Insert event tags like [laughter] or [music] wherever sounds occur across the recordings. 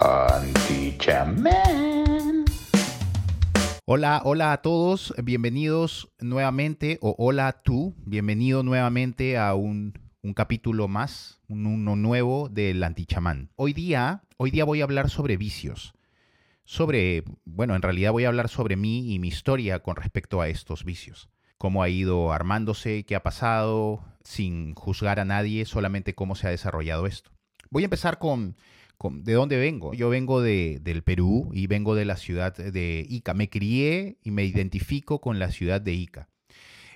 Antichaman. Hola, hola a todos, bienvenidos nuevamente, o hola tú, bienvenido nuevamente a un, un capítulo más, un- uno nuevo del Antichamán. Hoy día, hoy día voy a hablar sobre vicios, sobre, bueno, en realidad voy a hablar sobre mí y mi historia con respecto a estos vicios. Cómo ha ido armándose, qué ha pasado, sin juzgar a nadie, solamente cómo se ha desarrollado esto. Voy a empezar con- de dónde vengo. Yo vengo de, del Perú y vengo de la ciudad de Ica. Me crié y me identifico con la ciudad de Ica.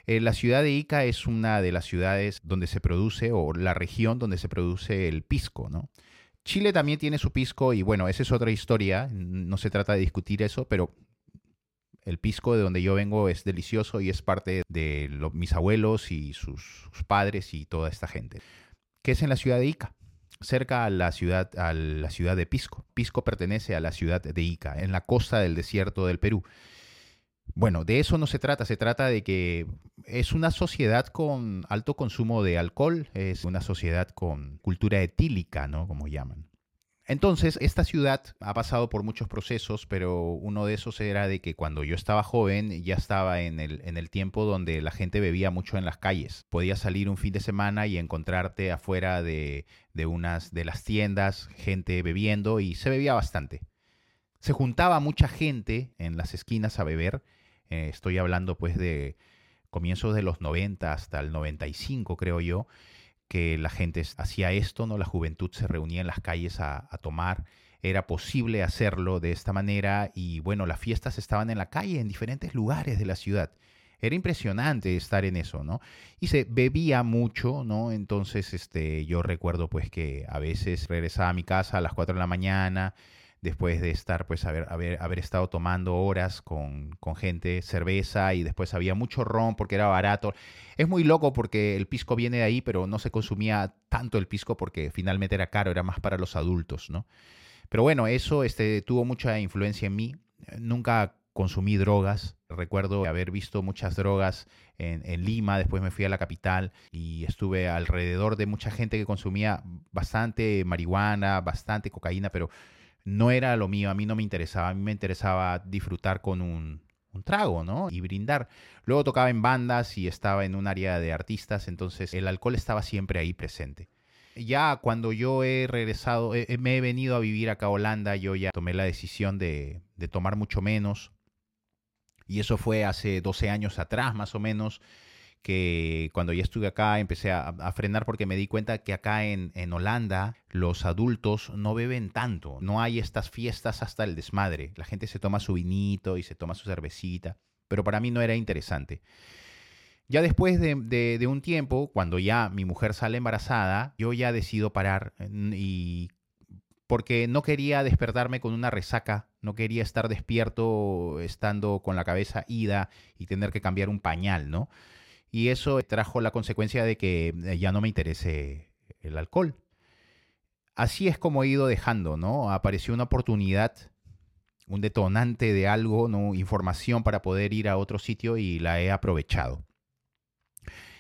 Eh, la ciudad de Ica es una de las ciudades donde se produce, o la región donde se produce el pisco, ¿no? Chile también tiene su pisco y bueno, esa es otra historia, no se trata de discutir eso, pero el pisco de donde yo vengo es delicioso y es parte de mis abuelos y sus, sus padres y toda esta gente. Que es en la ciudad de Ica, cerca a la ciudad, a la ciudad de Pisco. Pisco pertenece a la ciudad de Ica, en la costa del desierto del Perú. Bueno, de eso no se trata, se trata de que es una sociedad con alto consumo de alcohol, es una sociedad con cultura etílica, ¿no? Como llaman. Entonces, esta ciudad ha pasado por muchos procesos, pero uno de esos era de que cuando yo estaba joven ya estaba en el, en el tiempo donde la gente bebía mucho en las calles. Podías salir un fin de semana y encontrarte afuera de, de unas de las tiendas, gente bebiendo y se bebía bastante. Se juntaba mucha gente en las esquinas a beber. Eh, estoy hablando pues de comienzos de los 90 hasta el 95, creo yo que la gente hacía esto, ¿no? La juventud se reunía en las calles a, tomar. Era posible hacerlo de esta manera y bueno, las fiestas estaban en la calle, en diferentes lugares de la ciudad. Era impresionante estar en eso, ¿no? Y se bebía mucho, ¿no? Entonces, este, yo recuerdo pues que a veces regresaba a mi casa a las 4 de la mañana, después de estar, pues, haber, haber, haber estado tomando horas con, con, gente, cerveza, y después había mucho ron porque era barato. Es muy loco porque el pisco viene de ahí, pero no se consumía tanto el pisco porque finalmente era caro, era más para los adultos, ¿no? Pero bueno, eso este, tuvo mucha influencia en mí. Nunca consumí drogas. Recuerdo haber visto muchas drogas en, en, Lima, después me fui a la capital y estuve alrededor de mucha gente que consumía bastante marihuana, bastante cocaína, pero no era lo mío, a mí no me interesaba, a mí me interesaba disfrutar con un, un, trago, ¿no? Y brindar. Luego tocaba en bandas y estaba en un área de artistas, entonces el alcohol estaba siempre ahí presente. Ya cuando yo he regresado, eh, me he venido a vivir acá a Holanda, yo ya tomé la decisión de, de tomar mucho menos. Y eso fue hace 12 años atrás, más o menos que cuando ya estuve acá empecé a, frenar porque me di cuenta que acá en, en, Holanda los adultos no beben tanto, no hay estas fiestas hasta el desmadre, la gente se toma su vinito y se toma su cervecita, pero para mí no era interesante. Ya después de, de, un tiempo, cuando ya mi mujer sale embarazada, yo ya decido parar y porque no quería despertarme con una resaca, no quería estar despierto estando con la cabeza ida y tener que cambiar un pañal, ¿no? Y eso trajo la consecuencia de que eh, ya no me interese el alcohol. Así es como he ido dejando, ¿no? Apareció una oportunidad, un detonante de algo, ¿no? Información para poder ir a otro sitio y la he aprovechado.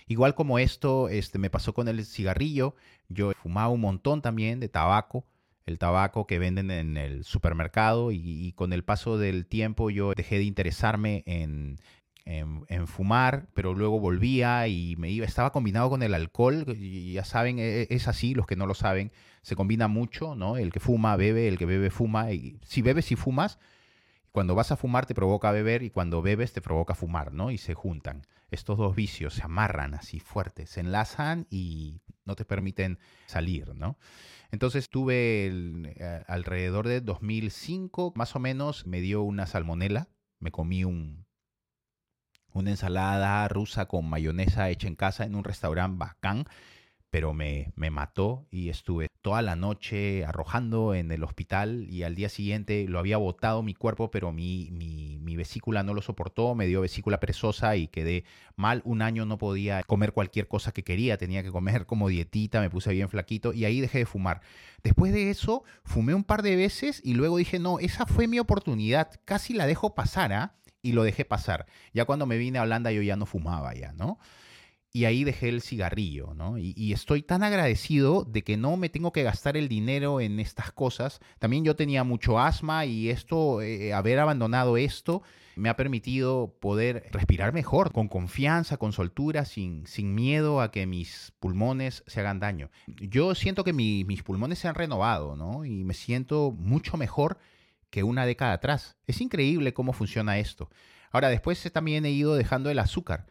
Igual como esto, este, me pasó con el cigarrillo. Yo fumaba un montón también de tabaco, el tabaco que venden en el supermercado y, y con el paso del tiempo yo dejé de interesarme en, en, fumar, pero luego volvía y me iba, estaba combinado con el alcohol, y ya saben, es así, los que no lo saben, se combina mucho, ¿no? El que fuma, bebe, el que bebe, fuma, y si bebes, si fumas, cuando vas a fumar te provoca beber y cuando bebes te provoca fumar, ¿no? Y se juntan. Estos dos vicios se amarran así fuertes, se enlazan y no te permiten salir, ¿no? Entonces tuve eh, alrededor de 2005, más o menos, me dio una salmonela, me comí un, una ensalada rusa con mayonesa hecha en casa en un restaurante bacán, pero me, me, mató y estuve toda la noche arrojando en el hospital y al día siguiente lo había botado mi cuerpo, pero mi, mi, vesícula no lo soportó, me dio vesícula perezosa y quedé mal. Un año no podía comer cualquier cosa que quería, tenía que comer como dietita, me puse bien flaquito y ahí dejé de fumar. Después de eso, fumé un par de veces y luego dije, no, esa fue mi oportunidad, casi la dejo pasar, ¿ah? Y lo dejé pasar. Ya cuando me vine a Holanda yo ya no fumaba ya, ¿no? y ahí dejé el cigarrillo, ¿no? Y, estoy tan agradecido de que no me tengo que gastar el dinero en estas cosas. También yo tenía mucho asma y esto, eh, haber abandonado esto, me ha permitido poder respirar mejor, con confianza, con soltura, sin, sin miedo a que mis pulmones se hagan daño. Yo siento que mis pulmones se han renovado, ¿no? Y me siento mucho mejor que una década atrás. Es increíble cómo funciona esto. Ahora, después también he ido dejando el azúcar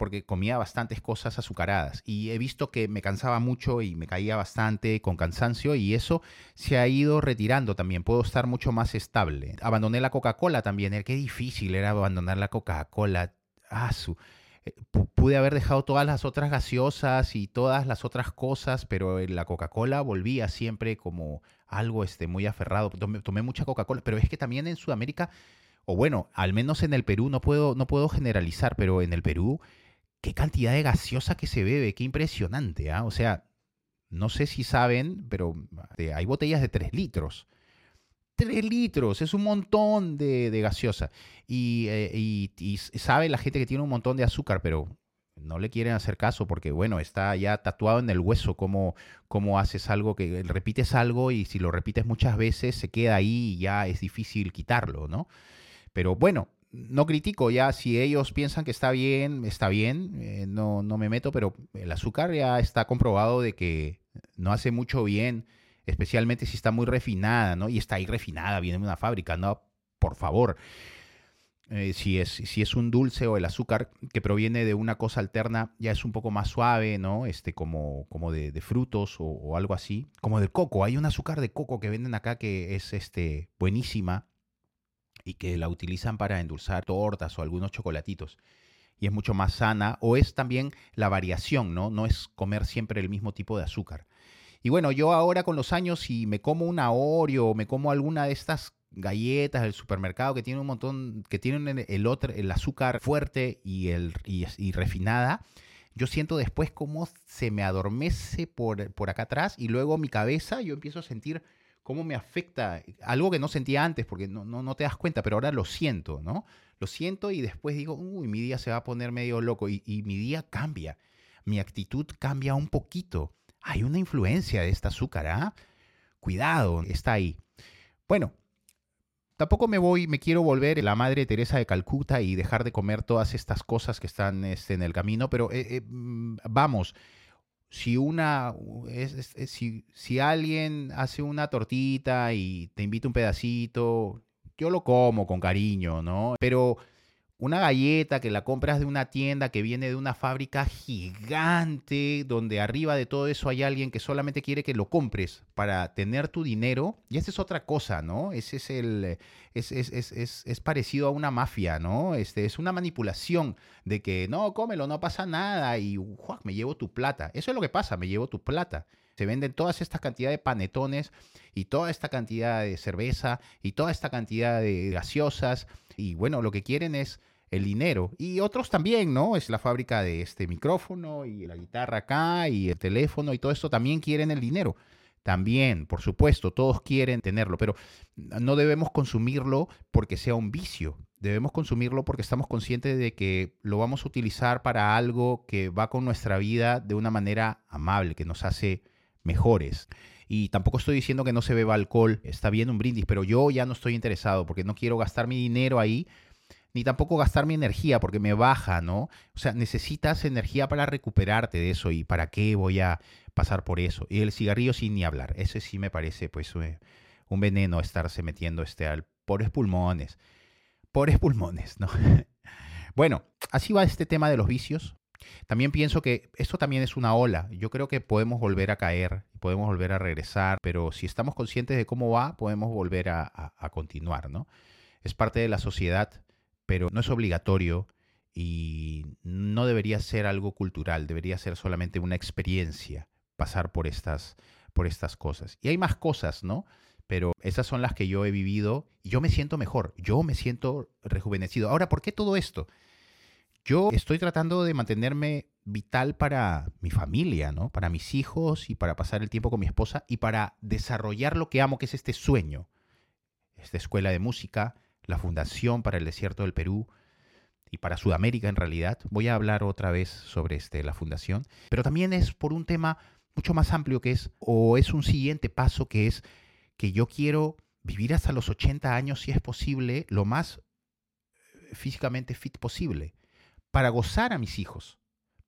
porque comía bastantes cosas azucaradas y he visto que me cansaba mucho y me caía bastante con cansancio y eso se ha ido retirando también. Puedo estar mucho más estable. Abandoné la Coca-Cola también. Eh, qué difícil era abandonar la Coca-Cola. Ah, su. Eh, pude haber dejado todas las otras gaseosas y todas las otras cosas, pero la Coca-Cola volvía siempre como algo este, muy aferrado. Tomé, tomé mucha Coca-Cola, pero es que también en Sudamérica, o bueno, al menos en el Perú, no puedo, no puedo generalizar, pero en el Perú qué cantidad de gaseosa que se bebe, qué impresionante, ¿ah? O sea, no sé si saben, pero eh, hay botellas de 3 litros. 3 litros, es un montón de, gaseosa. Eh, y, sabe la gente que tiene un montón de azúcar, pero no le quieren hacer caso porque, bueno, está ya tatuado en el hueso cómo, cómo haces algo, que repites algo y si lo repites muchas veces se queda ahí y ya es difícil quitarlo, ¿no? Pero bueno, no critico ya, si ellos piensan que está bien, está bien, eh, no, no me meto, pero el azúcar ya está comprobado de que no hace mucho bien, especialmente si está muy refinada, ¿no? Y está ahí refinada, viene de una fábrica, ¿no? Por favor. Eh, si, es, si es un dulce o el azúcar que proviene de una cosa alterna, ya es un poco más suave, ¿no? Este, como, como de, frutos o, o, algo así. Como de coco. Hay un azúcar de coco que venden acá que es este, buenísima y que la utilizan para endulzar tortas o algunos chocolatitos. Y es mucho más sana. O es también la variación, ¿no? No es comer siempre el mismo tipo de azúcar. Y bueno, yo ahora con los años, si me como una Oreo me como alguna de estas galletas del supermercado que tienen un montón, que tienen el, otro, el azúcar fuerte y, el, y, refinada, yo siento después cómo se me adormece por, por acá atrás y luego mi cabeza, yo empiezo a sentir cómo me afecta algo que no sentía antes, porque no, no, te das cuenta, pero ahora lo siento, ¿no? Lo siento y después digo, uy, mi día se va a poner medio loco y, mi día cambia, mi actitud cambia un poquito. Hay una influencia de esta azúcar, ¿ah? Cuidado, está ahí. Bueno, tampoco me voy, me quiero volver la madre Teresa de Calcuta y dejar de comer todas estas cosas que están este, en el camino, pero eh, eh, mm, vamos, si una si, alguien hace una tortita y te invita un pedacito, yo lo como con cariño, ¿no? Pero una galleta que la compras de una tienda que viene de una fábrica gigante, donde arriba de todo eso hay alguien que solamente quiere que lo compres para tener tu dinero, y esa es otra cosa, ¿no? Ese es el. Es, es, es, es parecido a una mafia, ¿no? Este, es una manipulación de que no, cómelo, no pasa nada, y me llevo tu plata. Eso es lo que pasa, me llevo tu plata. Se venden todas estas cantidades de panetones y toda esta cantidad de cerveza y toda esta cantidad de gaseosas. Y bueno, lo que quieren es el dinero. Y otros también, ¿no? Es la fábrica de este micrófono y la guitarra acá y el teléfono y todo esto también quieren el dinero. También, por supuesto, todos quieren tenerlo, pero no debemos consumirlo porque sea un vicio. Debemos consumirlo porque estamos conscientes de que lo vamos a utilizar para algo que va con nuestra vida de una manera amable, que nos hace mejores. Y tampoco estoy diciendo que no se beba alcohol, está bien un brindis, pero yo ya no estoy interesado porque no quiero gastar mi dinero ahí ni tampoco gastar mi energía porque me baja, ¿no? O sea, necesitas energía para recuperarte de eso y para qué voy a pasar por eso. Y el cigarrillo sin ni hablar, ese sí me parece pues eh, un veneno estarse metiendo este al pobres pulmones. Pobres pulmones, ¿no? [laughs] bueno, así va este tema de los vicios. También pienso que esto también es una ola. Yo creo que podemos volver a caer, podemos volver a regresar, pero si estamos conscientes de cómo va, podemos volver a, a continuar, ¿no? Es parte de la sociedad pero no es obligatorio y no debería ser algo cultural, debería ser solamente una experiencia pasar por estas, por estas cosas. Y hay más cosas, ¿no? Pero esas son las que yo he vivido y yo me siento mejor, yo me siento rejuvenecido. Ahora, ¿por qué todo esto? Yo estoy tratando de mantenerme vital para mi familia, ¿no? Para mis hijos y para pasar el tiempo con mi esposa y para desarrollar lo que amo, que es este sueño. Esta escuela de música, la Fundación para el Desierto del Perú. y para Sudamérica en realidad. Voy a hablar otra vez sobre este, la fundación, pero también es por un tema mucho más amplio que es, o es un siguiente paso que es que yo quiero vivir hasta los 80 años, si es posible, lo más eh, físicamente fit posible, para gozar a mis hijos,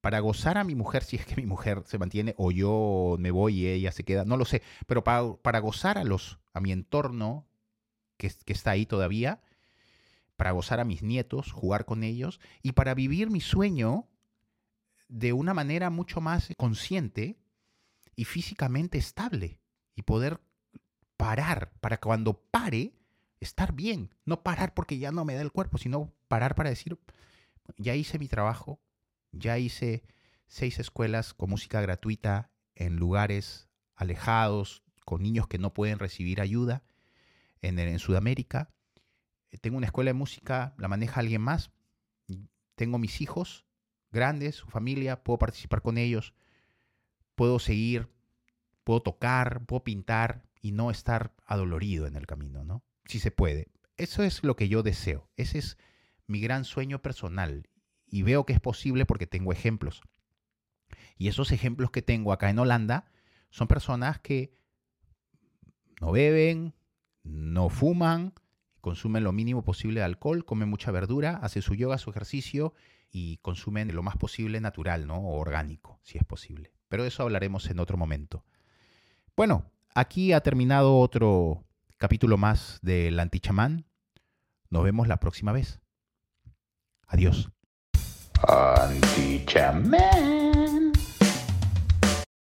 para gozar a mi mujer, si es que mi mujer se mantiene, o yo me voy y ella se queda, no lo sé, pero para, para gozar a, los, a mi entorno que, está ahí todavía, para gozar a mis nietos, jugar con ellos y para vivir mi sueño de una manera mucho más consciente y físicamente estable y poder parar para cuando pare estar bien, no parar porque ya no me da el cuerpo, sino parar para decir, ya hice mi trabajo, ya hice seis escuelas con música gratuita en lugares alejados, con niños que no pueden recibir ayuda en, en Sudamérica, eh, tengo una escuela de música, la maneja alguien más, tengo mis hijos grandes, su familia, puedo participar con ellos, puedo seguir, puedo tocar, puedo pintar y no estar adolorido en el camino, ¿no? Si se puede. Eso es lo que yo deseo. Ese es mi gran sueño personal. Y veo que es posible porque tengo ejemplos. Y esos ejemplos que tengo acá en Holanda son personas que no beben, no fuman, consumen lo mínimo posible de alcohol, comen mucha verdura, hacen su yoga, su ejercicio y consumen lo más posible natural, ¿no? O orgánico, si es posible. Pero de eso hablaremos en otro momento. Bueno, aquí ha terminado otro capítulo más del Antichamán. Nos vemos la próxima vez. Adiós. Antichamán.